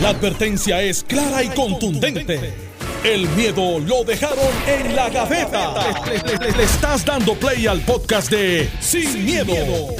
La advertencia es clara y contundente. El miedo lo dejaron en la gaveta. Le, le estás dando play al podcast de Sin, miedo,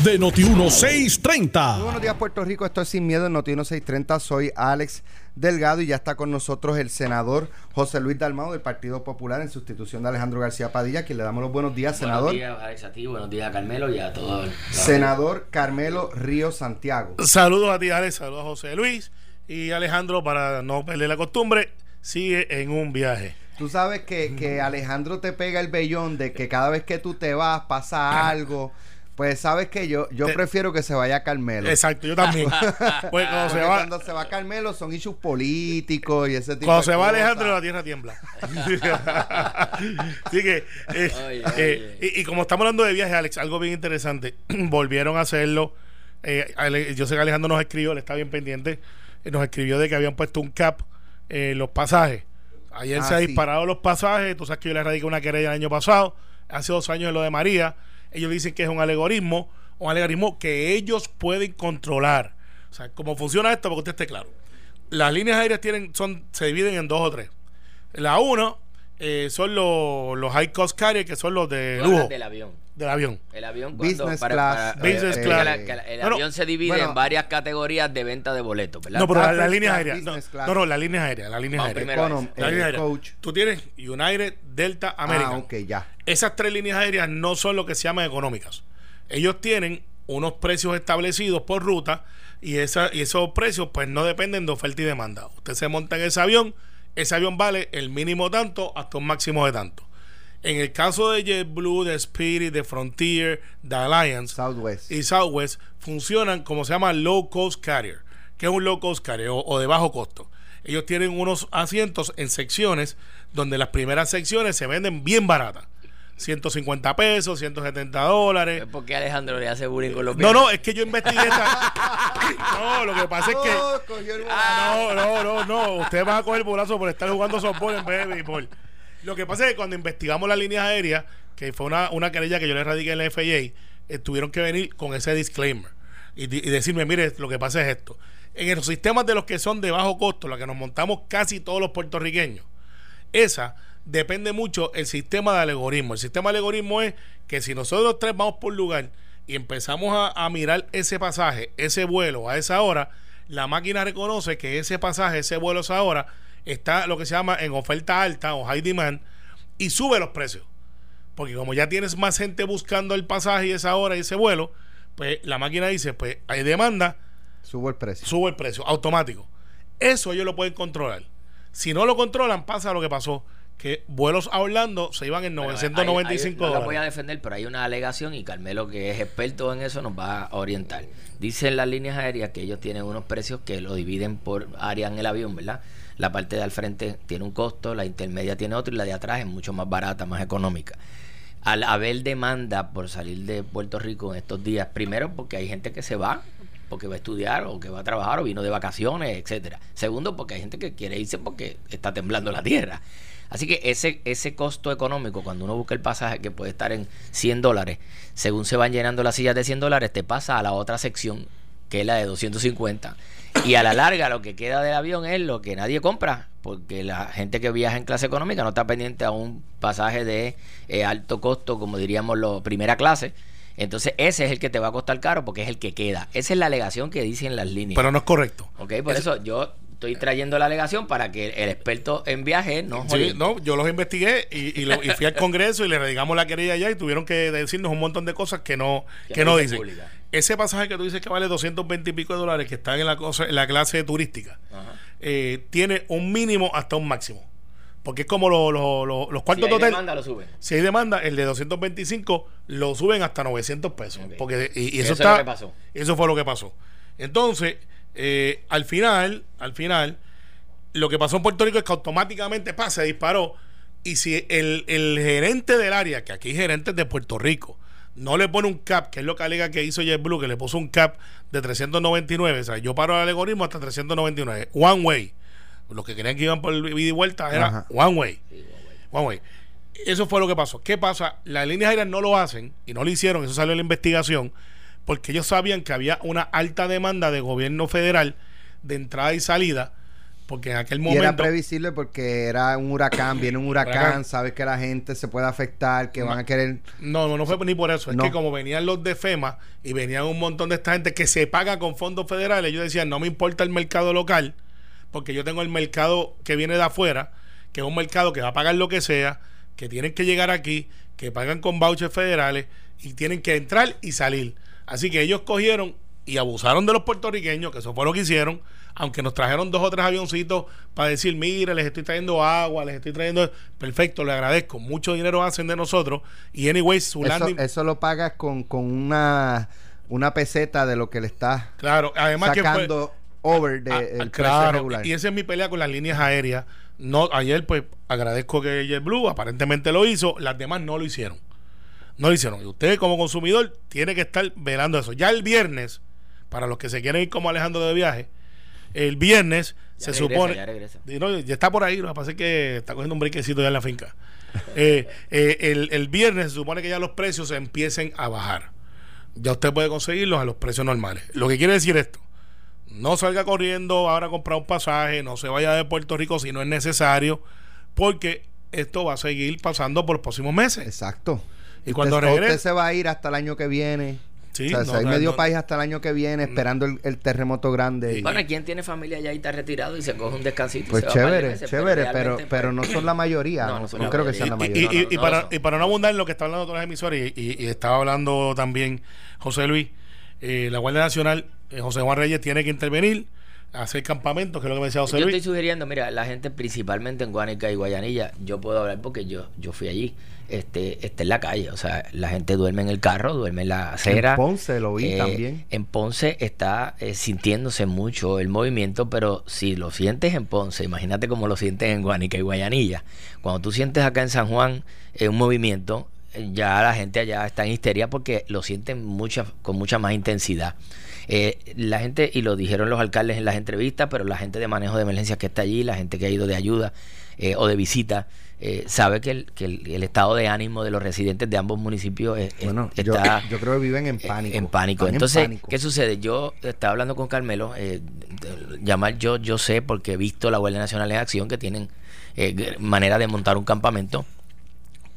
de Noti1630. Muy buenos días, Puerto Rico. Esto es Sin Miedo en Noti1630. Soy Alex Delgado y ya está con nosotros el senador José Luis Dalmado del Partido Popular en sustitución de Alejandro García Padilla, quien le damos los buenos días, senador. Buenos días, Alex, a ti, buenos días a Carmelo y a todos. Senador Carmelo Río Santiago. Saludos a ti, Alex, saludos a José Luis y Alejandro para no perder la costumbre sigue en un viaje. Tú sabes que, que Alejandro te pega el vellón de que cada vez que tú te vas pasa algo. Pues sabes que yo yo prefiero que se vaya Carmelo. Exacto, yo también. pues cuando se, va, cuando se va Carmelo son issues políticos y ese tipo cuando de se va. Alejandro la tierra tiembla. Así que eh, Oye, eh, y, y como estamos hablando de viajes, Alex, algo bien interesante. Volvieron a hacerlo. Eh, Ale- yo sé que Alejandro nos escribió, le está bien pendiente. Eh, nos escribió de que habían puesto un cap en los pasajes. Ayer Ah, se ha sí. disparado los pasajes. Tú sabes que yo le radiqué una querella el año pasado. Hace dos años en lo de María. Ellos dicen que es un alegorismo. Un alegorismo que ellos pueden controlar. O sea, cómo funciona esto, porque usted esté claro. Las líneas aéreas tienen, son, se dividen en dos o tres. La uno eh, son los, los high cost carriers, que son los de lujo del avión. del avión. El avión cuando Business para- class, para- Business eh, class. el No, no. avión se divide Bueno. en varias categorías de venta de boletos, ¿verdad? No, pero las líneas aéreas. No, no, no, las líneas aéreas. Las líneas aéreas. eh, coach. Tú tienes United, Delta, American. Ah, ok, ya. Esas tres líneas aéreas no son lo que se llaman económicas. Ellos tienen unos precios establecidos por ruta y, esa, y esos precios pues no dependen de oferta y demanda. Usted se monta en ese avión, ese avión vale el mínimo tanto hasta un máximo de tanto. En el caso de JetBlue, de Spirit, de Frontier, de Alliance Southwest. y Southwest funcionan como se llama low cost carrier, que es un low cost carrier o, o de bajo costo. Ellos tienen unos asientos en secciones donde las primeras secciones se venden bien baratas. 150 pesos, 170 dólares. ¿Por qué Alejandro le hace bullying con los No, no, es que yo investigué esta. No, lo que pasa es que. Oh, cogió el No, no, no, no. Ustedes van a coger bolazo por estar jugando softball en vez de béisbol. Lo que pasa es que cuando investigamos las líneas aéreas, que fue una, una querella que yo le radiqué en la FAA, eh, tuvieron que venir con ese disclaimer y, y decirme, mire, lo que pasa es esto. En los sistemas de los que son de bajo costo, los que nos montamos casi todos los puertorriqueños, esa depende mucho el sistema de alegorismo. El sistema de alegorismo es que si nosotros tres vamos por lugar y empezamos a, a mirar ese pasaje, ese vuelo a esa hora, la máquina reconoce que ese pasaje, ese vuelo a esa hora, está lo que se llama en oferta alta o high demand y sube los precios. Porque como ya tienes más gente buscando el pasaje y esa hora y ese vuelo, pues la máquina dice, pues hay demanda, Subo el precio. subo el precio, automático. Eso ellos lo pueden controlar. Si no lo controlan, pasa lo que pasó, que vuelos a Orlando se iban en Bueno, 995 ahí- ahí no la dólares. voy a defender, pero hay una alegación y Carmelo, que es experto en eso, nos va a orientar. Dicen las líneas aéreas que ellos tienen unos precios que lo dividen por área en el avión, ¿verdad? La parte de al frente tiene un costo, la intermedia tiene otro y la de atrás es mucho más barata, más económica. Al haber demanda por salir de Puerto Rico en estos días, primero porque hay gente que se va porque va a estudiar o que va a trabajar o vino de vacaciones, etcétera. Segundo, porque hay gente que quiere irse porque está temblando la tierra. Así que ese, ese costo económico, cuando uno busca el pasaje que puede estar en 100 dólares, según se van llenando las sillas de 100 dólares, te pasa a la otra sección, que es la de 250. Y a la larga lo que queda del avión es lo que nadie compra, porque la gente que viaja en clase económica no está pendiente a un pasaje de eh, alto costo, como diríamos, lo primera clase. Entonces ese es el que te va a costar caro porque es el que queda. Esa es la alegación que dicen las líneas. Pero no es correcto. Ok, por eso yo estoy trayendo la alegación para que el experto en viaje no Sí, no, yo los investigué y, y lo- y fui al Congreso y le redigamos la querella allá y tuvieron que decirnos un montón de cosas que no, Que que no dicen pública. Ese pasaje que tú dices que vale 220 y pico de dólares, que está en la, cosa, en la clase turística, eh, tiene un mínimo hasta un máximo. Porque es como lo- lo- lo- los Si cuartos hay de hotel. demanda, lo suben. Si hay demanda, el de 225 lo suben hasta 900 pesos. Ok. Porque, y, y Eso eso, es está, lo que pasó. Eso fue lo que pasó. Entonces, eh, al final, al final, lo que pasó en Puerto Rico es que automáticamente pa, se disparó. Y si el, el gerente del área, que aquí hay gerentes de Puerto Rico, no le pone un cap, que es lo que alega que hizo JetBlue, que le puso un cap de 399, o sea, yo paro el algoritmo hasta 399, one way. Los que querían que iban por ida y vuelta era Ajá. one way. One way. Eso fue lo que pasó. ¿Qué pasa? Las líneas aéreas no lo hacen y no lo hicieron, eso salió en la investigación, porque ellos sabían que había una alta demanda de gobierno federal de entrada y salida porque en aquel Y momento... era previsible porque era un huracán, viene un huracán, Huracán. sabes que la gente se puede afectar, que van a querer... No, no, no fue ni por eso. Es que como venían los de FEMA y venían un montón de esta gente que se paga con fondos federales, ellos decían, no me importa el mercado local, porque yo tengo el mercado que viene de afuera, que es un mercado que va a pagar lo que sea, que tienen que llegar aquí, que pagan con vouchers federales y tienen que entrar y salir. Así que ellos cogieron y abusaron de los puertorriqueños, que eso fue lo que hicieron, aunque nos trajeron dos o tres avioncitos para decir, mira, les estoy trayendo agua, les estoy trayendo... Perfecto, le agradezco. Mucho dinero hacen de nosotros. Y anyway, su Eso, landing... eso lo pagas con, con una, una peseta de lo que le estás Claro, además que fue- sacando over de Ah, el precio claro, regular. y esa es mi pelea con las líneas aéreas. No, ayer pues agradezco que JetBlue aparentemente lo hizo, las demás no lo hicieron. No lo hicieron. Y usted como consumidor tiene que estar velando eso. Ya el viernes, para los que se quieren ir como Alejandro de viaje, el viernes Ya se regresa, supone... ya regresa. Y no, ya está por ahí, lo que pasa es que está cogiendo un briquecito ya en la finca. Eh, eh, el, el viernes se supone que ya los precios empiecen a bajar. Ya usted puede conseguirlos a los precios normales. Lo que quiere decir esto, no salga corriendo ahora a comprar un pasaje, no se vaya de Puerto Rico si no es necesario, porque esto va a seguir pasando por los próximos meses. Exacto. Y cuando usted, regrese- usted se va a ir hasta el año que viene. Sí, o sea, no, hay no, medio no. país hasta el año que viene esperando el, el terremoto grande. Sí. Bueno, ¿quién tiene familia allá y está retirado y se coge un descansito? y Pues se chévere, chévere, pero, realmente, pero no son la mayoría. No, No, no son no la creo que mayoría. sean la Y, mayoría. y- No, no, y no para, y para no abundar en lo que está hablando otras emisoras, y, y- y estaba hablando también José Luis, eh, la Guardia Nacional, eh, José Juan Reyes tiene que intervenir, hacer campamentos, que es lo que me decía José Yo estoy sugiriendo, mira, la gente principalmente en Guánica y Guayanilla, yo puedo hablar porque yo yo fui allí, este está en la calle, o sea, la gente duerme en el carro, duerme en la acera. En Ponce lo vi Eh, también. En Ponce está eh, sintiéndose mucho el movimiento, pero si lo sientes en Ponce, imagínate cómo lo sientes en Guánica y Guayanilla. Cuando tú sientes acá en San Juan eh, un movimiento, ya la gente allá está en histeria porque lo sienten mucha, con mucha más intensidad. Eh, la gente, y lo dijeron los alcaldes en las entrevistas, pero la gente de manejo de emergencias que está allí, la gente que ha ido de ayuda eh, o de visita, eh, sabe que, el, que el, el estado de ánimo de los residentes de ambos municipios es- Bueno, yo, está yo creo que viven en eh, pánico. En pánico. En Entonces, pánico. ¿qué sucede? Yo estaba hablando con Carmelo, eh, llamar yo, yo sé, porque he visto la Guardia Nacional en acción, que tienen eh, manera de montar un campamento.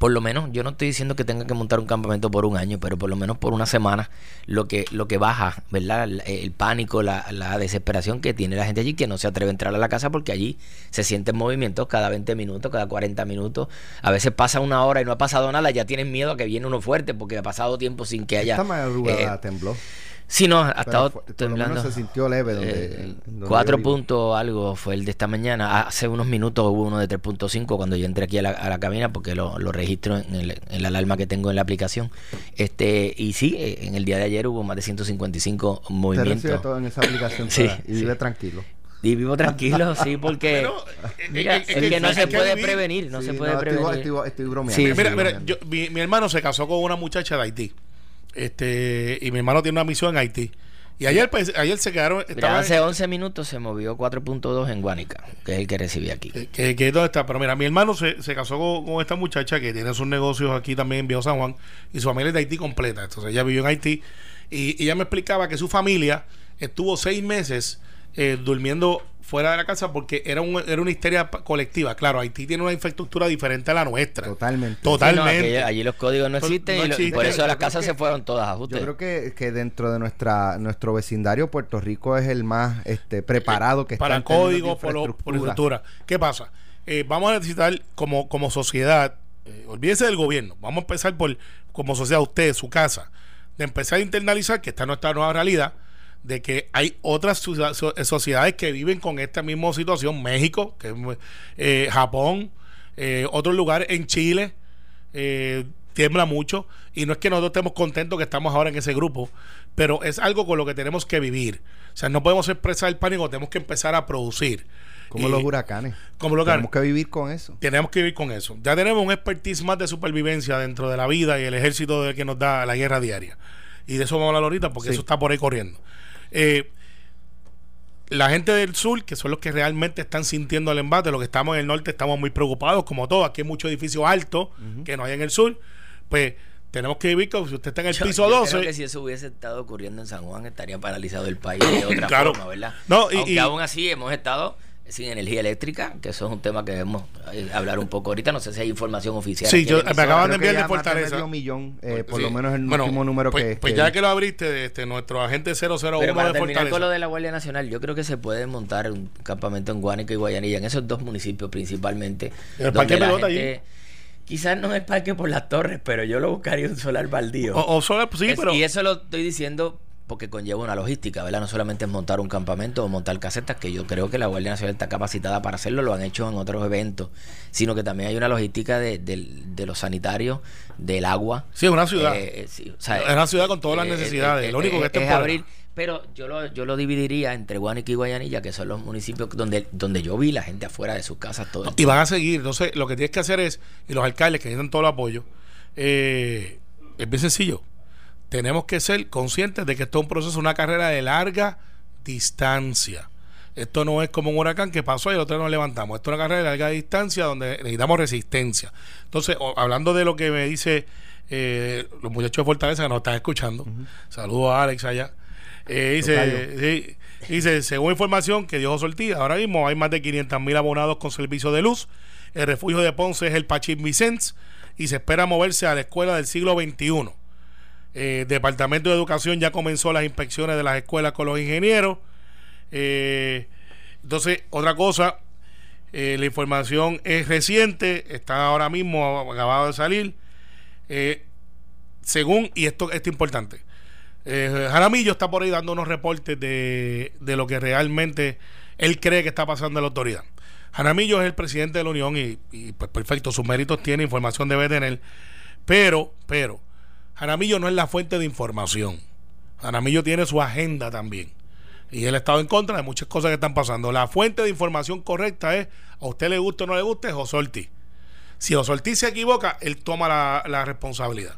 Por lo menos, yo no estoy diciendo que tenga que montar un campamento por un año, pero por lo menos por una semana, lo que, lo que baja, ¿verdad? El, el pánico, la, la desesperación que tiene la gente allí, que no se atreve a entrar a la casa porque allí se sienten movimientos cada 20 minutos, cada 40 minutos. A veces pasa una hora y no ha pasado nada, ya tienen miedo a que viene uno fuerte porque ha pasado tiempo sin que haya. Esta madrugada eh, tembló. Sí, no, ha estado fue- por lo temblando. menos se sintió leve donde, Eh, donde cuatro puntos algo fue el de esta mañana. Hace unos minutos hubo uno de 3.5 cuando yo entré aquí a la, a la cabina porque lo, lo registro en, el- en la alarma que tengo en la aplicación. Este Y sí, eh, en el día de ayer hubo más de 155 Usted recibe movimientos. todo en esa aplicación Sí, toda y sí. vive tranquilo. Y vivo tranquilo, sí, porque... Pero, Mira, eh, es que no se puede vivir. prevenir, no Sí, se puede prevenir. Estoy, estoy bromeando. Sí, estoy Mira, mira, bromeando. yo- mi, mi hermano se casó con una muchacha de Haití. Este, y mi hermano tiene una misión en Haití. Y ayer, pues, ayer se quedaron. Mira, hace 11 minutos se movió 4.2 en Guánica, que es el que recibí aquí. que, que, que dónde está. Pero mira, mi hermano se, se casó con, con esta muchacha que tiene sus negocios aquí también en Viejo San Juan y su familia es de Haití completa. Entonces ella vivió en Haití y, y ella me explicaba que su familia estuvo seis meses eh, durmiendo fuera de la casa porque era, un, era una histeria colectiva. Claro, Haití tiene una infraestructura diferente a la nuestra. Totalmente. Sí, no, Totalmente. aquella- allí los códigos no No- existen y lo- por eso Yo las casas que- se fueron todas a. Yo creo que, que dentro de nuestra nuestro vecindario Puerto Rico es el más este preparado que está para en términos de código, por, lo- por infraestructura. infraestructura. ¿Qué pasa? Eh, vamos a necesitar como, como sociedad, eh, olvídese del gobierno, vamos a empezar por, como sociedad, usted, su casa, de empezar a internalizar que esta es nuestra nueva realidad, de que hay otras so- sociedades que viven con esta misma situación, México, que, eh, Japón, eh, otros lugares, en Chile, eh, tiembla mucho y no es que nosotros estemos contentos que estamos ahora en ese grupo, pero es algo con lo que tenemos que vivir. O sea, no podemos expresar el pánico, tenemos que empezar a producir. Como Y- los huracanes. Como los Tenemos que vivir con eso. Tenemos que vivir con eso. Ya tenemos un expertise más de supervivencia dentro de la vida y el ejército de que nos da la guerra diaria. Y de eso vamos a hablar ahorita porque Sí. eso está por ahí corriendo. Eh, la gente del sur, que son los que realmente están sintiendo el embate, los que estamos en el norte estamos muy preocupados, como todos. Aquí hay muchos edificios altos que no hay en el sur. Pues tenemos que vivir como si usted está en el Yo- piso yo 12. Creo que si eso hubiese estado ocurriendo en San Juan, estaría paralizado el país de otra Claro. forma, ¿verdad? No, y- Aunque y- aún así hemos estado sin energía eléctrica, que eso es un tema que debemos eh, hablar un poco ahorita. No sé si hay información oficial. Sí, yo- me acaban de enviar de Fortaleza. medio millón, eh, por Sí. lo menos el Bueno, último número pues, que. Pues que ya que lo abriste, este, nuestro agente 001 Pero para de terminar Fortaleza. con lo de la Guardia Nacional, yo creo que se puede montar un campamento en Guánica y Guayanilla, en esos dos municipios principalmente. En el Parque Pelota gente- Quizás no en el parque por las torres, pero yo lo buscaría un solar baldío. O, o solo- sí, Es- pero. Y eso lo estoy diciendo porque conlleva una logística, ¿verdad? No solamente es montar un campamento o montar casetas, que yo creo que la Guardia Nacional está capacitada para hacerlo, lo han hecho en otros eventos, sino que también hay una logística de, los sanitarios, del agua. Sí, es una ciudad. Eh, eh, sí, o sea, Es una ciudad con todas las eh, necesidades. eh, Lo único que es es abrir, pero yo lo, yo lo dividiría entre Guánica y Guayanilla, que son los municipios donde, donde yo vi la gente afuera de sus casas todo Y van a seguir. Entonces, lo que tienes que hacer es, y los alcaldes que necesitan todo el apoyo, eh, es bien sencillo. Tenemos que ser conscientes de que esto es un proceso, una carrera de larga distancia. Esto no es como un huracán que pasó y el otro nos levantamos. Esto es una carrera de larga distancia donde necesitamos resistencia. Entonces, hablando de lo que me dice eh, los muchachos de Fortaleza que nos están escuchando, saludos a Alex allá. Eh, dice, sí, dice, según información que dio Ortiz, ahora mismo hay más de 500 mil abonados con servicio de luz. El refugio de Ponce es el Pachín Vicens y se espera moverse a la escuela del siglo XXI. Eh, Departamento de Educación ya comenzó las inspecciones de las escuelas con los ingenieros. Eh, entonces, otra cosa, eh, la información es reciente, está ahora mismo acabado de salir. Eh, según, y esto, es importante, Jaramillo está por ahí dando unos reportes de, de lo que realmente él cree que está pasando en la autoridad. Jaramillo es el presidente de la Unión y, y, pues perfecto, sus méritos tiene, información debe tener, pero, pero, Jaramillo no es la fuente de información. Jaramillo tiene su agenda también. Y él ha estado en contra de muchas cosas que están pasando. La fuente de información correcta es, a usted le gusta o no le gusta, es José Ortiz. Si José se equivoca, él toma la, la responsabilidad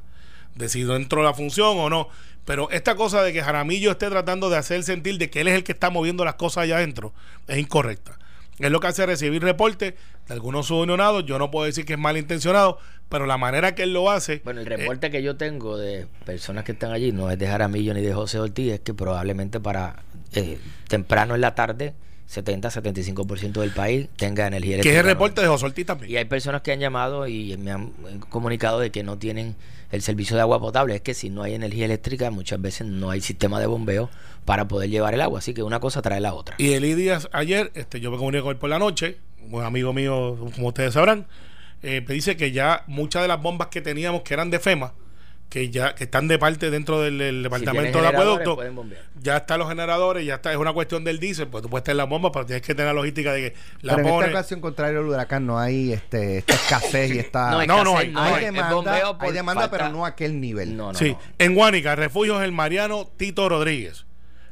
de si dentro de la función o no. Pero esta cosa de que Jaramillo esté tratando de hacer sentir de que él es el que está moviendo las cosas allá adentro es incorrecta. Es lo que hace recibir reportes de algunos subunionados. Yo no puedo decir que es malintencionado, pero la manera que él lo hace. Bueno, el eh, reporte que yo tengo de personas que están allí no es de Jaramillo ni de José Ortiz, es que probablemente para eh, temprano en la tarde, 70-75% del país tenga energía que es eléctrica. el reporte de José Ortiz también. Y hay personas que han llamado y me han comunicado de que no tienen el servicio de agua potable. Es que si no hay energía eléctrica, muchas veces no hay sistema de bombeo para poder llevar el agua. Así que una cosa trae la otra. Y Eli Díaz ayer, este, yo me comuniqué con él por la noche, un amigo mío, como ustedes sabrán, eh, me dice que ya muchas de las bombas que teníamos que eran de FEMA, que ya que están de parte dentro del, del departamento de tienen generadores, acueducto, ya están los generadores, ya está, es una cuestión del diésel, pues tú puedes tener las bombas, pero tienes que tener la logística de que la Pero en esta ocasión, contrario al huracán, no hay este, esta escasez y esta. No, no, no hay- hay, no demanda, hay demanda falta- pero no a aquel nivel. No, no, sí, no. en Guánica, el refugio es el Mariano Tito Rodríguez.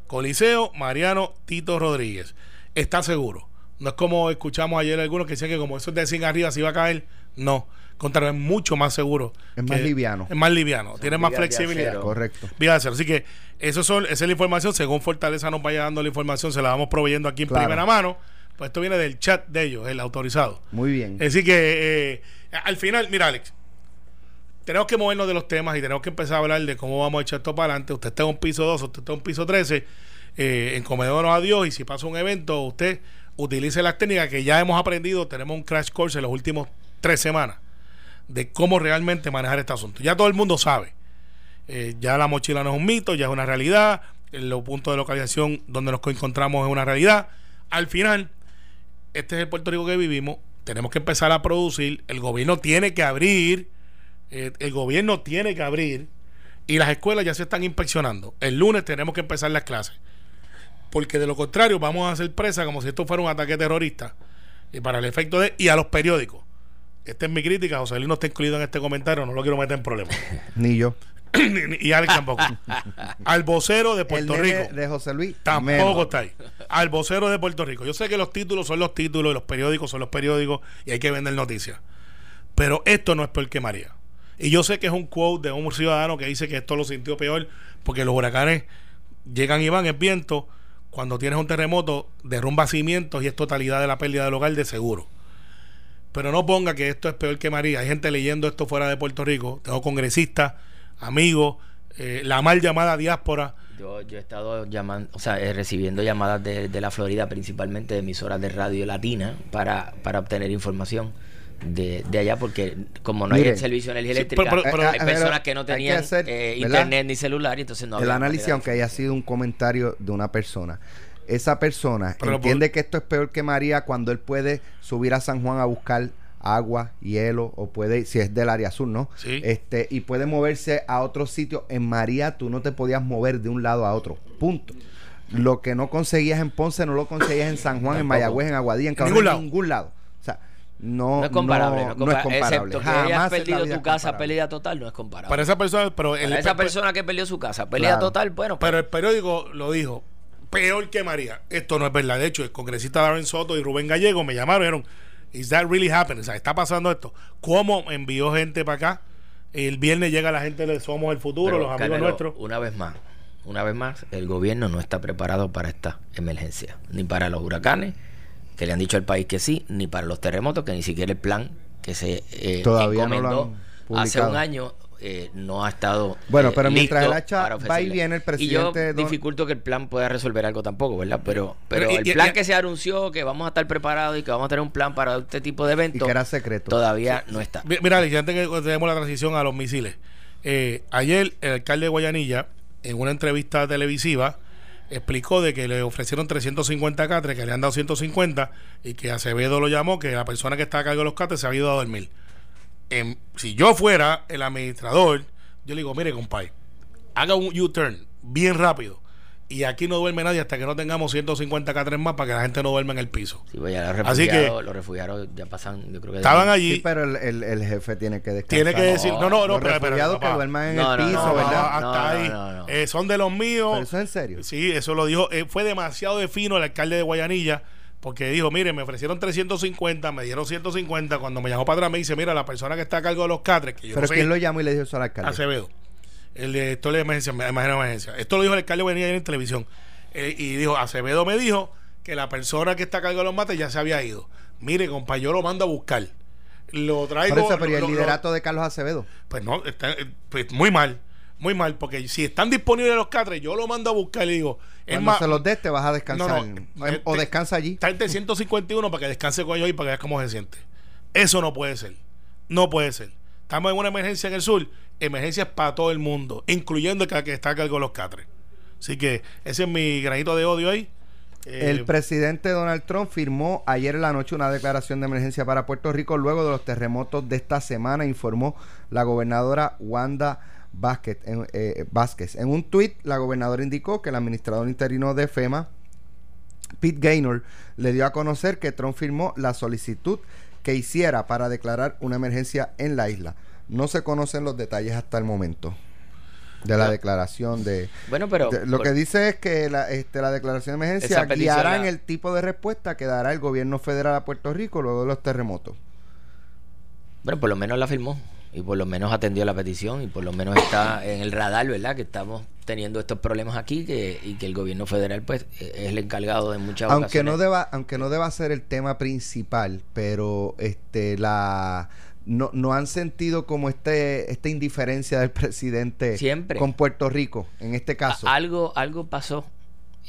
Coliseo Mariano Tito Rodríguez. Está seguro. No es como escuchamos ayer algunos que decían que como eso es de 100 arriba se iba a caer. No. Contrario, es mucho más seguro. Es más liviano. Es más liviano. Tiene más flexibilidad. acero. Correcto. Vigas de acero. Así que eso son, esa es la información. Según Fortaleza nos vaya dando la información, se la vamos proveyendo aquí en Claro. primera mano. Pues esto viene del chat de ellos, el autorizado. Muy bien. Decir, que eh, al final, mira, Alex, tenemos que movernos de los temas y tenemos que empezar a hablar de cómo vamos a echar esto para adelante. Usted está en un piso 2, usted está en un piso 13, eh, encomendémonos a Dios y si pasa un evento, usted utilice las técnicas que ya hemos aprendido. Tenemos un crash course en las últimas tres semanas de cómo realmente manejar este asunto. Ya todo el mundo sabe. Eh, ya la mochila no es un mito, ya es una realidad. Los puntos de localización donde nos encontramos es una realidad. Al final, este es el Puerto Rico que vivimos. Tenemos que empezar a producir. El gobierno tiene que abrir. eh, el gobierno tiene que abrir. Y las escuelas ya se están inspeccionando. El lunes tenemos que empezar las clases. Porque de lo contrario, vamos a hacer presa como si esto fuera un ataque terrorista. Y para el efecto de. Y a los periódicos. Esta es mi crítica. José Luis no está incluido en este comentario. No lo quiero meter en problemas. Ni yo. y Alex tampoco. Al vocero de Puerto Rico. de José Luis. Tampoco menos. está ahí. Al vocero de Puerto Rico. Yo sé que los títulos son los títulos y los periódicos son los periódicos y hay que vender noticias. Pero esto no es peor que María. Y yo sé que es un quote de un ciudadano que dice que esto lo sintió peor porque los huracanes llegan y van, es viento. Cuando tienes un terremoto, derrumba cimientos y es totalidad de la pérdida del hogar de seguro. Pero no ponga que esto es peor que María. Hay gente leyendo esto fuera de Puerto Rico. Tengo congresistas, amigos, eh, la mal llamada diáspora Yo, yo he estado llamando, o sea, eh, recibiendo llamadas de, de la Florida, principalmente de emisoras de radio latina, para, para obtener información de, de allá, porque como no hay el servicio de energía Sí, eléctrica, pero- pero- hay pero personas que no que tenían hacer, eh, internet ni celular, y entonces no el análisis, aunque haya sido un comentario de una persona, esa persona Pero entiende por- que esto es peor que María cuando él puede subir a San Juan a buscar agua, hielo, o puede, si es del área sur, ¿no? Sí. Este, y puede moverse a otro sitio. En María tú no te podías mover de un lado a otro. Punto. Lo que no conseguías en Ponce no lo conseguías en San Juan, en Mayagüez, en Aguadilla, en En Cabrón, ningún en lado. ningún lado. O sea, no, No es comparable, no, es comparable. Excepto que Jamás hayas perdido tu casa, pérdida total, no es comparable. Para esa persona, pero el, Para esa pe- persona que perdió su casa, pérdida Claro. total, bueno, Pero el periódico lo dijo, peor que María. Esto no es verdad. De hecho, el congresista Darren Soto y Rubén Gallego me llamaron y dijeron, ¿Is that really happening? O sea, ¿está pasando esto? ¿Cómo envió gente para acá? El viernes llega la gente de Somos el Futuro, Pero, los amigos Canelo, nuestros. Una vez más, una vez más, el gobierno no está preparado para esta emergencia, ni para los huracanes, que le han dicho al país que sí, ni para los terremotos, que ni siquiera el plan que se eh, Todavía no lo encomendó han hace un año eh, no ha estado. Bueno, eh, pero mientras listo el hacha va y viene, el Y presidente yo Don- dificulto que el plan pueda resolver algo tampoco, ¿verdad? Pero, pero Pero, y- el y- plan y- que se anunció, que vamos a estar preparados y que vamos a tener un plan para este tipo de y eventos, que era secreto. todavía no está. Mi- Mira, Alex, antes que tenemos la transición a los misiles. eh, ayer el alcalde de Guayanilla, en una entrevista televisiva, explicó de que le ofrecieron 350 catres, que le han dado 150 y que Acevedo lo llamó, que la persona que está a cargo de los catres se había ido a dormir. Em, si yo fuera el administrador, yo le digo, mire, compadre, haga un U-turn bien rápido. Y aquí no duerme nadie hasta que no tengamos 150 catres más para que la gente no duerma en el piso. Sí, pues ya los Así que- refugiados, los refugiados ya pasan, yo creo que Estaban allí. Sí, pero el, el- el jefe tiene que descansar. Tiene que decir, no, no, no, Los pero, pero, refugiados que duerman en No, el no, piso, no, ¿verdad? hasta No, no, ahí. no, no. Eh, son de los míos. Pero eso es en serio. Sí, eso lo dijo. eh, fue demasiado de fino el alcalde de Guayanilla. Porque dijo, mire, me ofrecieron 350, me dieron 150. Cuando me llamó para atrás me dice, mira, la persona que está a cargo de los catres, que yo Pero no sé, ¿quién lo llamó y le dijo eso al alcalde? Acevedo. El director de emergencia, imagen de emergencia. Esto lo dijo el alcalde de Guayanilla en televisión. Eh, y dijo, Acevedo me dijo que la persona que está a cargo de los mates ya se había ido. Mire, compa, yo lo mando a buscar. Lo traigo. Por eso, pero ¿y lo- el lo- liderato de Carlos Acevedo. pues no, está, eh, pues muy mal, muy mal, porque si están disponibles los catres, yo lo mando a buscar y le digo, es Cuando más, se los des, te vas a descansar. No, no, Em- eh, o te- descansa allí. tráete 151 para que descanse con ellos y para que veas cómo se siente. Eso no puede ser, no puede ser. Estamos en una emergencia en el sur, emergencias para todo el mundo, incluyendo el que que está a cargo de los catres. Así que ese es mi granito de odio ahí. Eh, El presidente Donald Trump firmó ayer en la noche una declaración de emergencia para Puerto Rico luego de los terremotos de esta semana, informó la gobernadora Wanda Vázquez. En, eh, Vázquez. en un tuit, la gobernadora indicó que el administrador interino de FEMA, Pete Gaynor, le dio a conocer que Trump firmó la solicitud que hiciera para declarar una emergencia en la isla. No se conocen los detalles hasta el momento de la declaración de, Bueno, pero de- lo por- que dice es que la, este, la declaración de emergencia guiará el tipo de respuesta que dará el gobierno federal a Puerto Rico luego de los terremotos. Bueno, por lo menos la firmó y por lo menos atendió la petición y por lo menos está en el radar, ¿verdad? Que estamos teniendo estos problemas aquí que, y que el gobierno federal pues eh, es el encargado de muchas Aunque no deba, aunque no deba ser el tema principal, pero este la no, no han sentido como este esta indiferencia del presidente Siempre. con Puerto Rico en este caso. A- algo, algo pasó.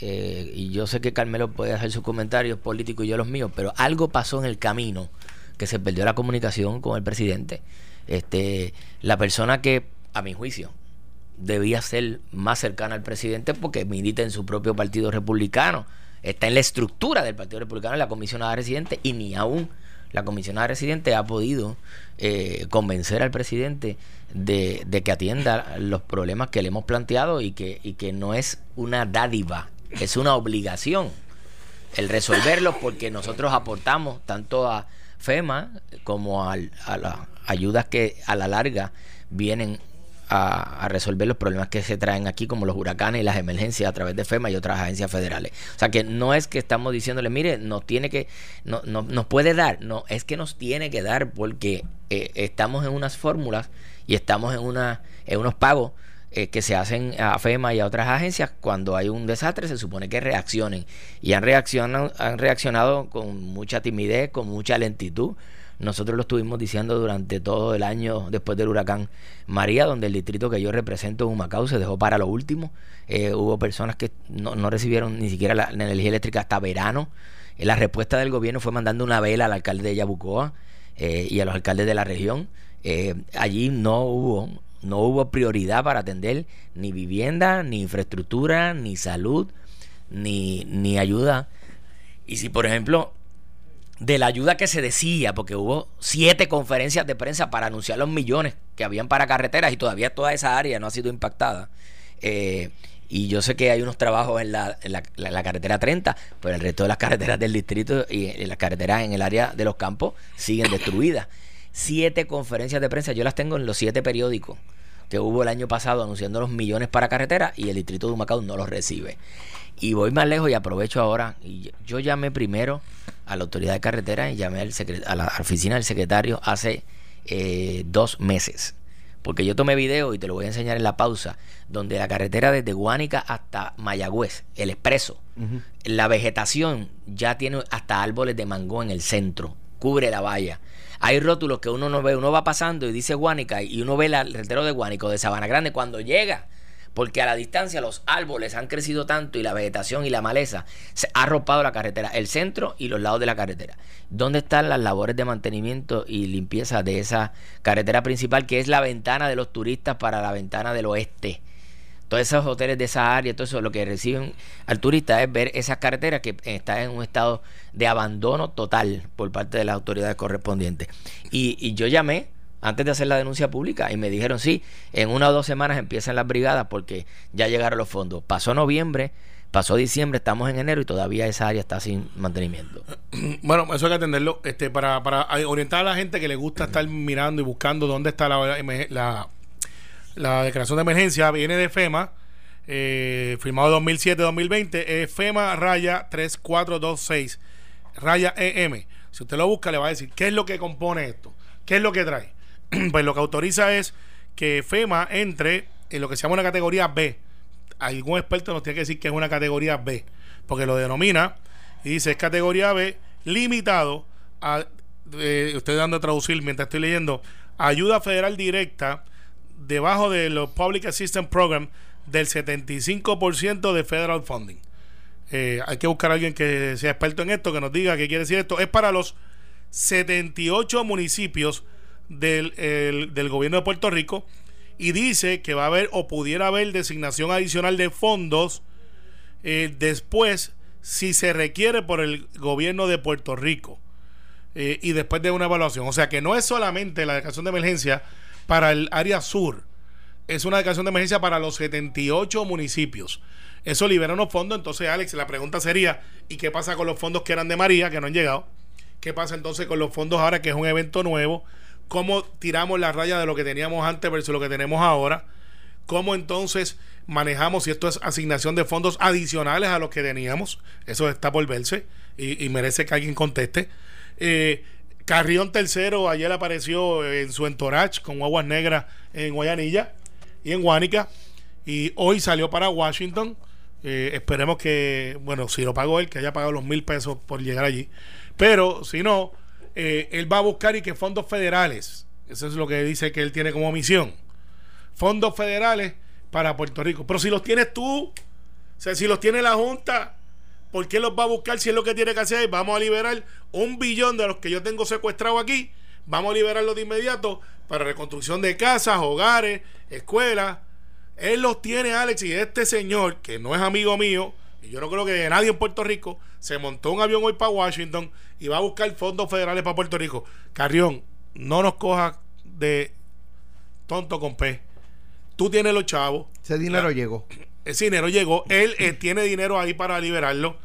eh, y yo sé que Carmelo puede hacer sus comentarios políticos y yo los míos, pero algo pasó en el camino que se perdió la comunicación con el presidente. Este, la persona que, a mi juicio, debía ser más cercana al presidente porque milita en su propio partido republicano, está en la estructura del partido republicano, la comisionada residente, y ni aún la comisionada residente ha podido eh, convencer al presidente de, de que atienda los problemas que le hemos planteado y que, y que no es una dádiva, es una obligación el resolverlos porque nosotros aportamos tanto a FEMA como al- a, las ayudas que a la larga vienen a, resolver los problemas que se traen aquí como los huracanes y las emergencias a través de FEMA y otras agencias federales. O sea que no es que estamos diciéndole, mire, nos tiene que, no, no- nos puede dar, no, es que nos tiene que dar porque eh, estamos en unas fórmulas y estamos en, una, en unos pagos eh, que se hacen a FEMA y a otras agencias cuando hay un desastre se supone que reaccionen y han reaccionado han reaccionado con mucha timidez con mucha lentitud nosotros lo estuvimos diciendo durante todo el año después del huracán María, donde el distrito que yo represento, Humacao, se dejó para lo último. Eh, hubo personas que no, no, recibieron ni siquiera la, energía eléctrica hasta verano. Eh, la respuesta del gobierno fue mandando una vela al alcalde de Yabucoa y a los alcaldes de la región. allí no hubo, no hubo prioridad para atender ni vivienda, ni infraestructura, ni salud, ni, ni ayuda. Y si, por ejemplo, de la ayuda que se decía, porque hubo siete conferencias de prensa para anunciar los millones que habían para carreteras y todavía toda esa área no ha sido impactada. Eh, y yo sé que hay unos trabajos en la, la, carretera 30, pero el resto de las carreteras del distrito y, las carreteras en el área de los campos siguen destruidas. Siete conferencias de prensa, yo las tengo en los siete periódicos que hubo el año pasado anunciando los millones para carreteras y el distrito de Humacao no los recibe. Y voy más lejos y aprovecho ahora. Y yo llamé primero a la autoridad de carretera y llamé al a la oficina del secretario hace eh, dos meses. Porque yo tomé video y te lo voy a enseñar en la pausa, donde la carretera desde Guánica hasta Mayagüez, el expreso, la vegetación ya tiene hasta árboles de mango en el centro, cubre la valla. Hay rótulos que uno no ve, uno va pasando y dice Guánica y uno ve el retero de Guánico de Sabana Grande cuando llega porque a la distancia los árboles han crecido tanto y la vegetación y la maleza se ha arropado la carretera, el centro y los lados de la carretera. ¿Dónde están las labores de mantenimiento y limpieza de esa carretera principal que es la ventana de los turistas para la ventana del oeste? Todos esos hoteles de esa área, todo eso, lo que reciben al turista es ver esas carreteras que están en un estado de abandono total por parte de las autoridades correspondientes. Y, y yo llamé antes de hacer la denuncia pública y me dijeron, sí, en una o dos semanas empiezan las brigadas porque ya llegaron los fondos. Pasó noviembre, pasó diciembre, estamos en enero y todavía esa área está sin mantenimiento. Bueno, eso hay que atenderlo este, para, para orientar a la gente que le gusta estar mirando y buscando dónde está la, la, declaración de emergencia. Viene de FEMA, eh, firmado 2007-2020, es FEMA raya 3426, raya EM. Si usted lo busca, le va a decir qué es lo que compone esto, qué es lo que trae. pues lo que autoriza es que FEMA entre en lo que se llama una categoría B. Algún experto nos tiene que decir que es una categoría B, porque lo denomina y dice es categoría B limitado a, eh, dando a traducir mientras estoy leyendo, ayuda federal directa debajo de los Public Assistance Program del 75% de federal funding. Eh, hay que buscar a alguien que sea experto en esto, que nos diga qué quiere decir esto. Es para los 78 municipios del, gobierno de Puerto Rico y dice que va a haber o pudiera haber designación adicional de fondos eh, después si se requiere por el gobierno de Puerto Rico eh, y después de una evaluación. O sea que no es solamente la declaración de emergencia para el área sur, es una declaración de emergencia para los 78 municipios. Eso libera unos fondos. Entonces, Alex, la pregunta sería: ¿y qué pasa con los fondos que eran de María, que no han llegado? ¿Qué pasa entonces con los fondos ahora, que es un evento nuevo? cómo tiramos la raya de lo que teníamos antes versus lo que tenemos ahora, cómo entonces manejamos si esto es asignación de fondos adicionales a los que teníamos, eso está por verse y, merece que alguien conteste. Eh, Carrión tercero ayer apareció en su entourage con aguas negras en Guayanilla y en Guánica y hoy salió para Washington. Eh, esperemos que, bueno, si lo pagó él, que haya pagado los mil pesos por llegar allí. Pero si no, eh, él va a buscar y que fondos federales, eso es lo que dice que él tiene como misión, fondos federales para Puerto Rico. Pero si los tienes tú, o sea, si los tiene la Junta, ¿por qué los va a buscar si es lo que tiene que hacer? Vamos a liberar un billón de los que yo tengo secuestrado aquí, vamos a liberarlos de inmediato para reconstrucción de casas, hogares, escuelas. Él los tiene, Alex, y este señor, que no es amigo mío, y yo no creo que nadie en Puerto Rico se montó un avión hoy para Washington y va a buscar fondos federales para Puerto Rico. Carrión, no nos coja de tonto con P. Tú tienes los chavos. Ese dinero llegó. Ese dinero llegó. Él eh, tiene dinero ahí para liberarlo.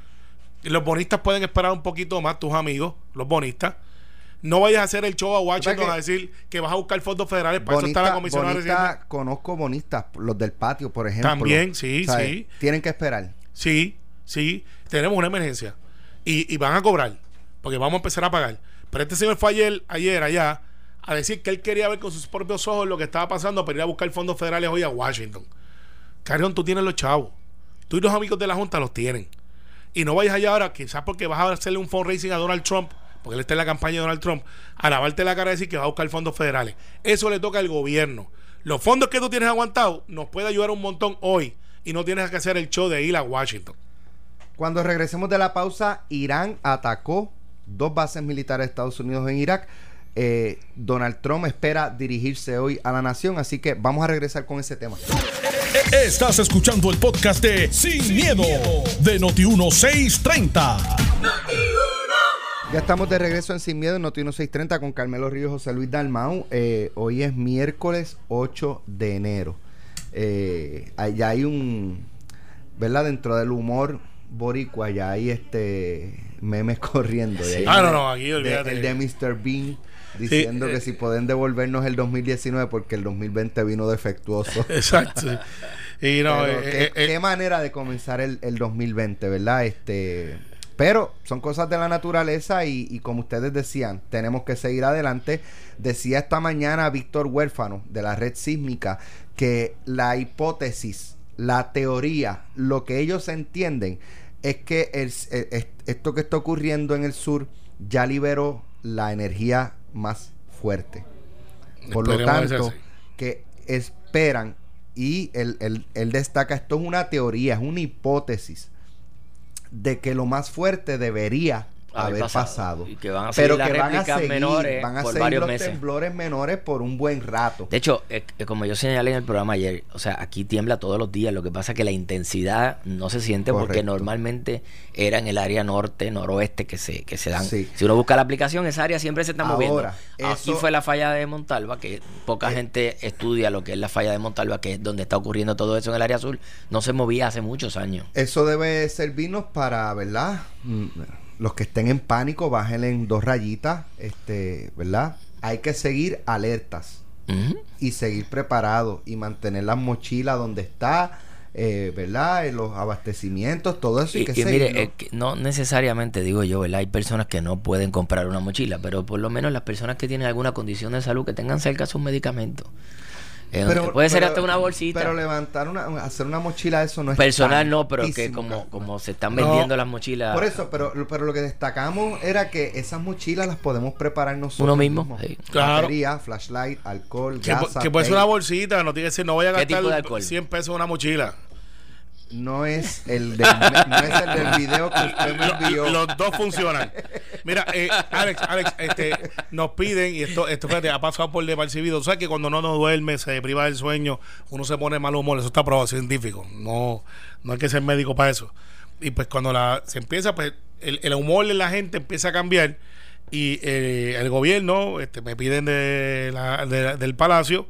Los bonistas pueden esperar un poquito más, tus amigos, los bonistas. No vayas a hacer el show a Washington a decir que vas a buscar fondos federales. Para eso está la comisionada Conozco bonistas, los del patio, por ejemplo. También, sí, sí. Tienen que esperar. Sí, sí, tenemos una emergencia y, van a cobrar, porque vamos a empezar a pagar. Pero este señor fue ayer, ayer allá a decir que él quería ver con sus propios ojos lo que estaba pasando para ir a buscar fondos federales hoy a Washington. Carrión, tú tienes los chavos. Tú y los amigos de la Junta los tienen. Y no vayas allá ahora, quizás porque vas a hacerle un fundraising a Donald Trump porque él está en la campaña de Donald Trump, a lavarte la cara y decir que va a buscar fondos federales. Eso le toca al gobierno. Los fondos que tú tienes aguantados nos puede ayudar un montón hoy y no tienes que hacer el show de ir a Washington. Cuando regresemos de la pausa, Irán atacó dos bases militares de Estados Unidos en Irak. Eh, Donald Trump espera dirigirse hoy a la nación, así que vamos a regresar con ese tema. Estás escuchando el podcast de Sin, miedo, de Noti1630. Ya estamos de regreso en Sin Miedo en Noti 1630 con Carmelo Ríos José Luis Dalmau. Eh, hoy es miércoles 8 de enero. Eh, ya hay un, ¿verdad? Dentro del humor boricua ya hay este memes corriendo. ah, no, no, aquí olvídate. el de Mr. Bean diciendo que eh, si pueden devolvernos el 2019 porque el 2020 vino defectuoso. Exacto. Y no, eh, qué, eh, manera de comenzar el, el 2020, ¿verdad? Este, pero son cosas de la naturaleza y, y, como ustedes decían, tenemos que seguir adelante. Decía esta mañana Víctor Huérfano de la red sísmica que la hipótesis, la teoría, lo que ellos entienden es que el, esto que está ocurriendo en el sur ya liberó la energía más fuerte. Por lo tanto, que esperan, y él, él, destaca, esto es una teoría, es una hipótesis de que lo más fuerte debería haber, pasado. pero que van a seguir, menores van a seguir los temblores menores por un buen rato. De hecho, eh, eh, como yo señalé en el programa ayer, o sea, aquí tiembla todos los días. Lo que pasa es que la intensidad no se siente porque normalmente era en el área norte, noroeste que se, que se dan. Si uno busca la aplicación, esa área siempre se está moviendo. Aquí fue la falla de Montalva, que poca eh, gente estudia lo que es la falla de Montalva, que es donde está ocurriendo todo eso en el área azul. No se movía hace muchos años. Eso debe servirnos para, ¿verdad? Mm, los que estén en pánico, bájenle en dos rayitas, este, ¿verdad? Hay que seguir alertas y seguir preparados y mantener la mochila donde está, eh, ¿verdad? En los abastecimientos, todo eso. Y, que, mire, no necesariamente digo yo, ¿verdad? Hay personas que no pueden comprar una mochila, pero por lo menos las personas que tienen alguna condición de salud que tengan cerca sus medicamentos. Eh, puede ser hasta una bolsita. Pero levantar una, hacer una mochila, eso no es personal, no, pero que como, como se están vendiendo las mochilas. Por eso, pero, pero lo que destacamos era que esas mochilas las podemos preparar nosotros. Uno mismo. Batería, flashlight, alcohol, que, gas, que puede ser una bolsita, no tiene que decir, no voy a gastar 100 pesos en una mochila no es el del, no es el del video que usted me envió. Los dos funcionan. Mira, eh, Alex, Alex, este, nos piden, y esto, esto fíjate, ha pasado por desapercibido. ¿Sabes que cuando no nos duerme, se priva del sueño, uno se pone mal humor? Eso está probado científico. No, no hay que ser médico para eso. Y pues cuando la, se empieza, pues el, el humor de la gente empieza a cambiar y eh, el gobierno este, me piden de la, del palacio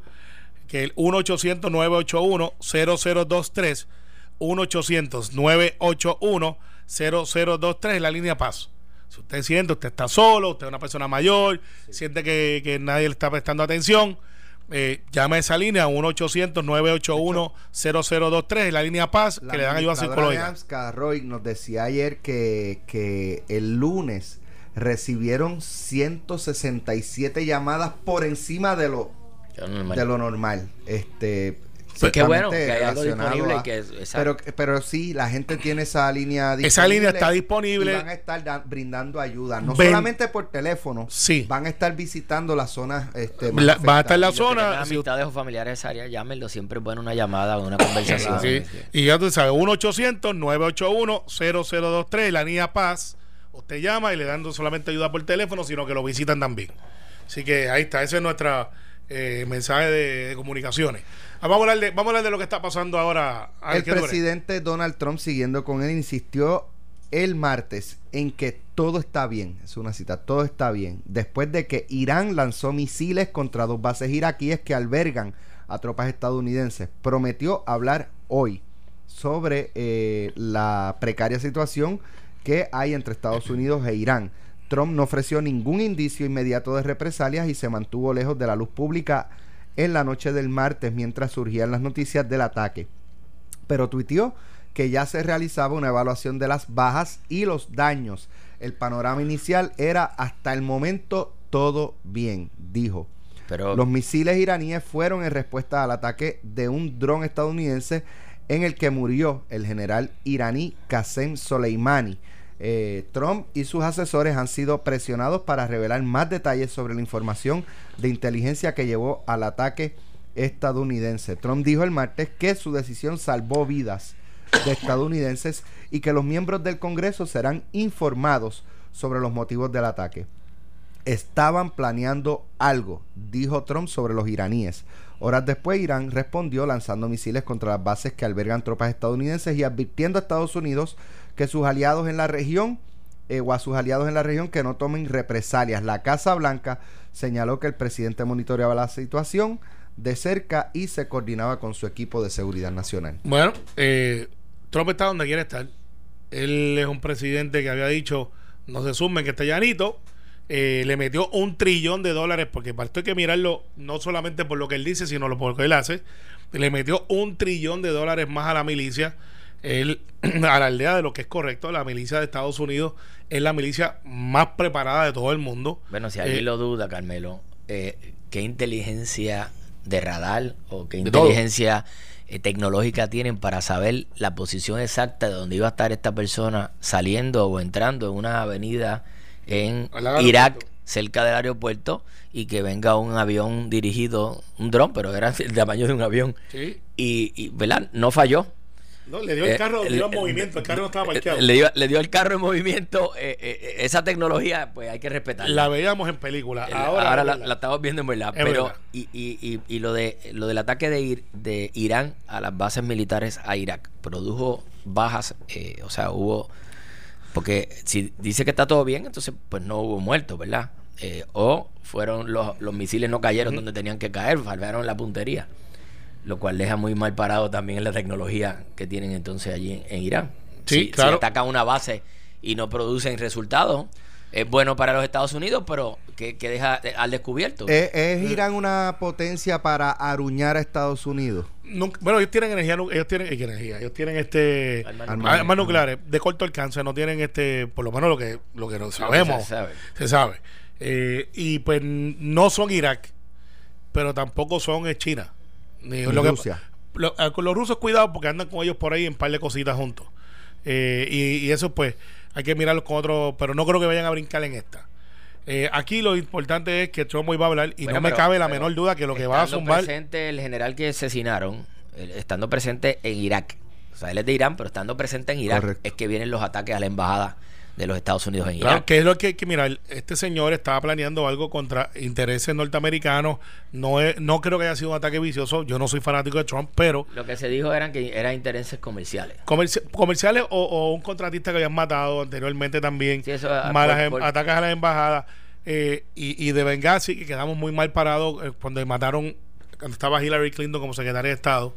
que el 1 800 981 0023 1-800-981-0023 la línea Paz. Si usted siente, usted está solo, usted es una persona mayor, siente que, nadie le está prestando atención, eh, llame a esa línea 1-800-981-0023, la línea Paz, que le dan ayuda psicológica. Roy nos decía ayer que, que el lunes recibieron 167 llamadas por encima de lo, de lo normal. Este, Sí, qué bueno que hay algo disponible que pero, pero sí, la gente tiene esa línea disponible. Esa línea está disponible. Y van a estar brindando ayuda. No solamente por teléfono. Sí. Van a estar visitando las zonas. Este, va a estar en la zona. Si amistades o familiares de esa área, llámenlo. Siempre es bueno una llamada o una conversación. sí. Y ya tú sabes, 1-800-981-0023, la línea Paz. Usted llama y le dan solamente ayuda por teléfono, sino que lo visitan también. Así que ahí está. Ese es nuestro eh, mensaje de comunicaciones. Ah, vamos, a hablar de, vamos a de lo que está pasando ahora. el presidente Donald Trump, siguiendo con él, insistió el martes en que todo está bien, es una cita, todo está bien, después de que Irán lanzó misiles contra dos bases iraquíes que albergan a tropas estadounidenses. Prometió hablar hoy sobre eh, la precaria situación que hay entre Estados Unidos e Irán. Trump no ofreció ningún indicio inmediato de represalias y se mantuvo lejos de la luz pública en la noche del martes mientras surgían las noticias del ataque. Pero tuiteó que ya se realizaba una evaluación de las bajas y los daños. El panorama inicial era hasta el momento todo bien, dijo. Pero... Los misiles iraníes fueron en respuesta al ataque de un dron estadounidense en el que murió el general iraní Qasem Soleimani. Eh, Trump y sus asesores han sido presionados para revelar más detalles sobre la información de inteligencia que llevó al ataque estadounidense. Trump dijo el martes que su decisión salvó vidas de estadounidenses y que los miembros del Congreso serán informados sobre los motivos del ataque. Estaban planeando algo, dijo Trump sobre los iraníes. Horas después, Irán respondió lanzando misiles contra las bases que albergan tropas estadounidenses y advirtiendo a Estados Unidos que sus aliados en la región eh, o a sus aliados en la región que no tomen represalias. La Casa Blanca señaló que el presidente monitoreaba la situación de cerca y se coordinaba con su equipo de seguridad nacional. Bueno, eh, Trump está donde quiere estar. Él es un presidente que había dicho no se sumen que está llanito. Eh, le metió un trillón de dólares, porque esto hay que mirarlo no solamente por lo que él dice, sino por lo que él hace. Le metió un trillón de dólares más a la milicia. Él, a la aldea de lo que es correcto, la milicia de Estados Unidos es la milicia más preparada de todo el mundo. Bueno, si alguien Eh, lo duda, Carmelo, eh, ¿qué inteligencia de radar o qué inteligencia eh, tecnológica tienen para saber la posición exacta de donde iba a estar esta persona saliendo o entrando en una avenida en Irak, cerca del aeropuerto, y que venga un avión dirigido, un dron, pero era el tamaño de un avión, Sí. y, y ¿verdad? No falló. No, le dio el Eh, carro, le el- dio en movimiento, el carro no estaba Eh, parqueado. Le dio, le dio el carro en movimiento. eh, eh, esa tecnología, pues hay que respetarla. La veíamos en película. El- Ahora, Ahora, la, estamos viendo en verdad. Es pero, verdad. Y, y, y, y lo de lo del ataque de, Ir- de Irán a las bases militares a Irak produjo bajas, eh, o sea, hubo. Porque si dice que está todo bien, entonces pues no hubo muertos, ¿verdad? Eh, o fueron los, los misiles no cayeron donde tenían que caer, fallaron la puntería. Lo cual deja muy mal parado también en la tecnología que tienen entonces allí en, en Irán. Sí, si, si claro. atacan una base y no producen resultados, es bueno para los Estados Unidos, pero que, que deja de- al descubierto. ¿Es, es Irán una potencia para aruñar a Estados Unidos? Nunca- bueno, ellos tienen energía, ellos tienen eh, energía, ellos tienen este Armas nucleares. armas nucleares de corto alcance, no tienen este, por lo menos lo que lo que no sabemos, se sabe. se sabe. Eh, y pues no son Irak, pero tampoco son eh, China. Lo que- lo- eh, con los rusos cuidado porque andan con ellos por ahí en par de cositas juntos. Eh, y, y eso pues hay que mirarlos con otro, pero no creo que vayan a brincar en esta. Eh, aquí lo importante es que Trump hoy va a hablar y Bueno, no me pero- cabe la menor duda que lo que va a zumbar presente el general que asesinaron, estando presente en Irak. O sea, él es de Irán, pero estando presente en Irak Correcto. es que vienen los ataques a la embajada de los Estados Unidos en Claro, Irak. que es lo que hay que mirar. Este señor estaba planeando algo contra intereses norteamericanos. No es, no creo que haya sido un ataque vicioso. Yo no soy fanático de Trump, pero Lo que se dijo eran que eran intereses comerciales. comerci- comerciales o, o un contratista que habían matado anteriormente también. Sí, eso, ah, malas por- em- por- ataques a las embajadas. eh, y, y de Benghazi, que quedamos muy mal parados eh, cuando mataron, cuando estaba Hillary Clinton como secretaria de Estado.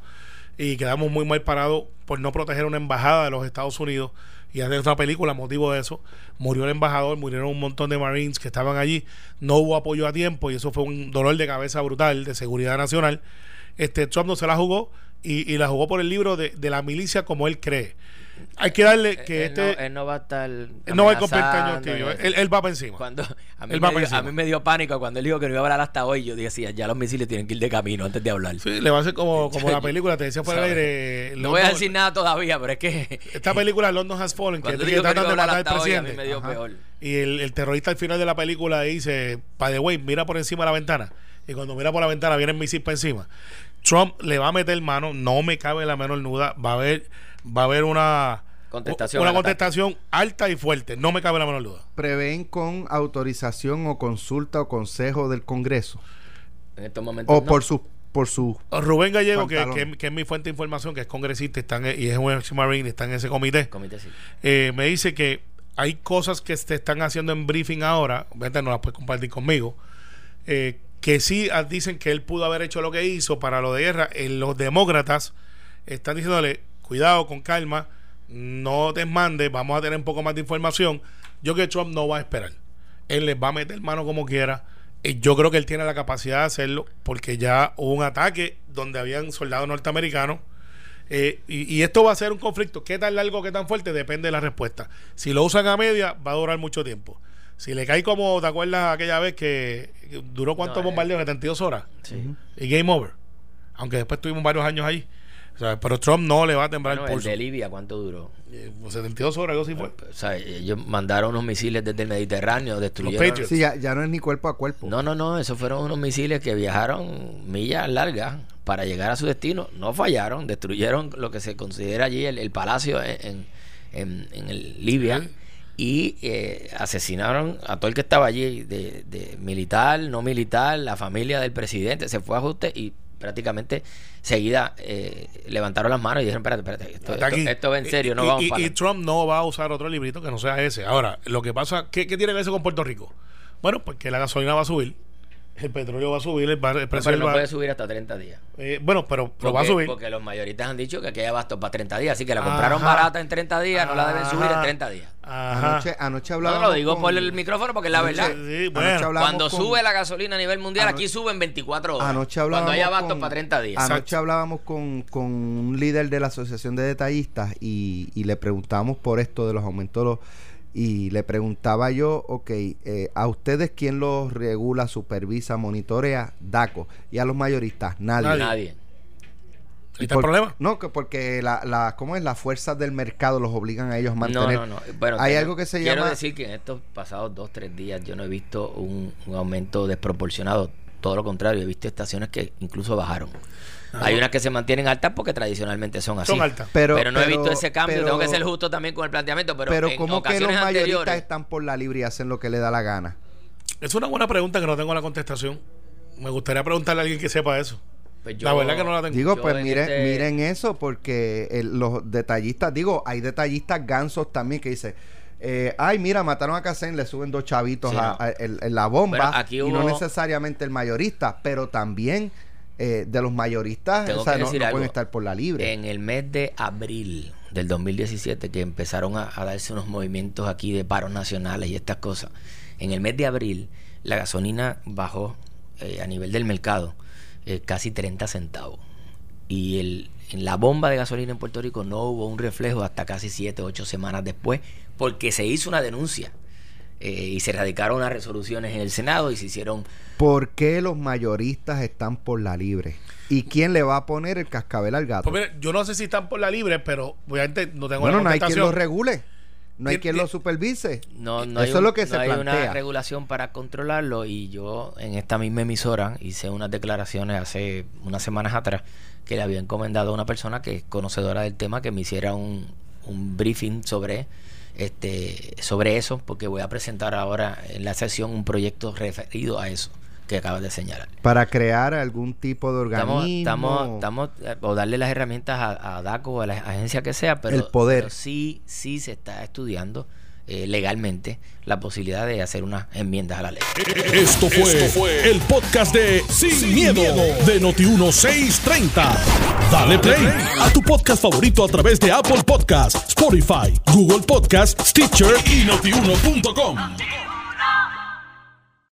Y quedamos muy mal parados por no proteger una embajada de los Estados Unidos. Y hacer una película motivo de eso. Murió el embajador, murieron un montón de Marines que estaban allí. No hubo apoyo a tiempo y eso fue un dolor de cabeza brutal de seguridad nacional. Este Trump no se la jugó y, y la jugó por el libro de, de la milicia como él cree. Hay que darle que él, este. no, él no va a estar. Él no va a tibio. ni- Él, él va para encima. Cuando, a, mí Él va me dio, encima. a mí me dio pánico cuando él dijo que no iba a hablar hasta hoy. Yo decía, ya los misiles tienen que ir de camino antes de hablar. Sí, le va a hacer como, como la película, te decía por el aire. No voy a decir nada todavía, pero es que. Esta película London Has Fallen, que, que tratan de matar al hasta hoy, a mí presidente. me dio Ajá. peor. Y el, el terrorista al final de la película dice, by the way, mira por encima de la ventana. Y cuando mira por la ventana viene el misil para encima. Trump le va a meter mano, no me cabe la menor duda. Va a haber, va a haber una Contestación una contestación alta y fuerte. No me cabe la menor duda. ¿Prevén con autorización o consulta o consejo del Congreso? En estos momentos. ¿O no. por su, por su Rubén Gallego, que, que- que es mi fuente de información, que es congresista está en- y es un ex marine, está en ese comité. Comité sí. eh, me dice que hay cosas que se están haciendo en briefing ahora, obviamente no las puedes compartir conmigo, eh, que sí dicen que él pudo haber hecho lo que hizo para lo de guerra. Eh, los demócratas están diciéndole, cuidado, con calma, no te mandes, vamos a tener un poco más de información. Yo creo que Trump no va a esperar. Él les va a meter mano como quiera. Eh, yo creo que él tiene la capacidad de hacerlo porque ya hubo un ataque donde habían soldados norteamericanos. Eh, y, y esto va a ser un conflicto. ¿Qué tan largo, qué tan fuerte? Depende de la respuesta. Si lo usan a media, va a durar mucho tiempo. Si le cae como, ¿te acuerdas aquella vez que, que duró cuántos No, eh. bombardeos? 72 horas. Sí. Y game over. Aunque después tuvimos varios años ahí. O sea, pero Trump no le va a temblar Bueno, el el pulso. de Libia, ¿cuánto duró? Eh, 72 horas, algo así fue. O sea, ellos mandaron unos misiles desde el Mediterráneo, destruyeron. Patriots. Sí, ya, ya no es ni cuerpo a cuerpo. No, no, no, esos fueron unos misiles que viajaron millas largas para llegar a su destino. No fallaron, destruyeron lo que se considera allí el, el palacio en, en, en el Libia y eh, asesinaron a todo el que estaba allí, de, de militar, no militar, la familia del presidente. Se fue a ajuste y prácticamente seguida eh, levantaron las manos y dijeron, espérate, espérate, esto, esto- va en serio, no y, vamos y- para y Trump no va a usar otro librito que no sea ese. Ahora, lo que pasa, ¿qué, qué tiene que ver eso con Puerto Rico? Bueno, porque la gasolina va a subir, el petróleo va a subir, el, bar- el No, precio pero del no puede subir hasta 30 días. eh, bueno, pero lo Porque, va a subir. porque los mayoristas han dicho que aquí hay abasto para 30 días, así que la compraron Ajá. barata en 30 días, no la deben subir en Ajá. 30 días. Ajá. Anoche, anoche No hablábamos lo digo con- por el micrófono porque es la verdad. Sí, bueno. Cuando con- sube la gasolina a nivel mundial, aquí suben 24 horas. Anoche hablábamos Cuando hay abasto con- para 30 días. Anoche Exacto. hablábamos con, con un líder de la Asociación de Detallistas y, y le preguntamos por esto de los aumentos. de los- y le preguntaba yo, ok, eh, ¿a ustedes quién los regula, supervisa, monitorea? DACO. ¿Y a los mayoristas? Nadie. Nadie. Ahí está el Por- problema. No, que porque la, la, ¿cómo es? Las fuerzas del mercado los obligan a ellos a No, mantener. no, no. Bueno, Hay algo que se quiero llama- decir que en estos pasados dos, tres días yo no he visto un, un aumento desproporcionado. Todo lo contrario, he visto estaciones que incluso bajaron. Hay unas que se mantienen altas porque tradicionalmente son así. Son altas. Pero- Pero, no he visto ese cambio. pero- Tengo que ser justo también con el planteamiento. Pero, Pero en ¿cómo que los mayoristas anteriores, están por la libre y hacen lo que le da la gana? Es una buena pregunta que no tengo la contestación. Me gustaría preguntarle a alguien que sepa eso. pues la verdad que no la tengo. Digo, Yo pues en miren, este- miren eso, porque el- los detallistas, digo, hay detallistas gansos también que dicen, eh, ay, mira, mataron a Casen, le suben dos chavitos Sí, a, no. la bomba, Bueno, aquí y no hubo- necesariamente el mayorista, pero también eh, de los mayoristas, o sea, no, pueden estar por la libre. En el mes de abril del 2017, que empezaron a, a darse unos movimientos aquí de paros nacionales y estas cosas, en el mes de abril la gasolina bajó eh, a nivel del mercado eh, casi 30 centavos. Y el, en la bomba de gasolina en Puerto Rico no hubo un reflejo hasta casi 7, 8 semanas después, porque se hizo una denuncia. Eh, y se radicaron unas resoluciones en el Senado y se hicieron ¿Por qué los mayoristas están por la libre? ¿Y quién le va a poner el cascabel al gato? Pues mira, yo no sé si están por la libre, pero obviamente no tengo bueno, la no hay quien contestación. lo regule, no hay quien lo supervise. No, no Eso hay es lo que no se hay plantea. una regulación para controlarlo y yo en esta misma emisora hice unas declaraciones hace unas semanas atrás que le había encomendado a una persona que es conocedora del tema que me hiciera un, un briefing sobre este sobre eso porque voy a presentar ahora en la sesión un proyecto referido a eso que acabas de señalar. Para crear algún tipo de organismo. estamos, estamos, eh, o darle las herramientas a, a DACO o a la agencia que sea, pero, El poder. pero sí, sí se está estudiando eh, legalmente la posibilidad de hacer unas enmiendas a la ley. Esto fue, el podcast de Sin, miedo, de Noti1630. Dale play a tu podcast favorito a través de Apple Podcasts, Spotify, Google Podcasts, Stitcher y notiuno.com.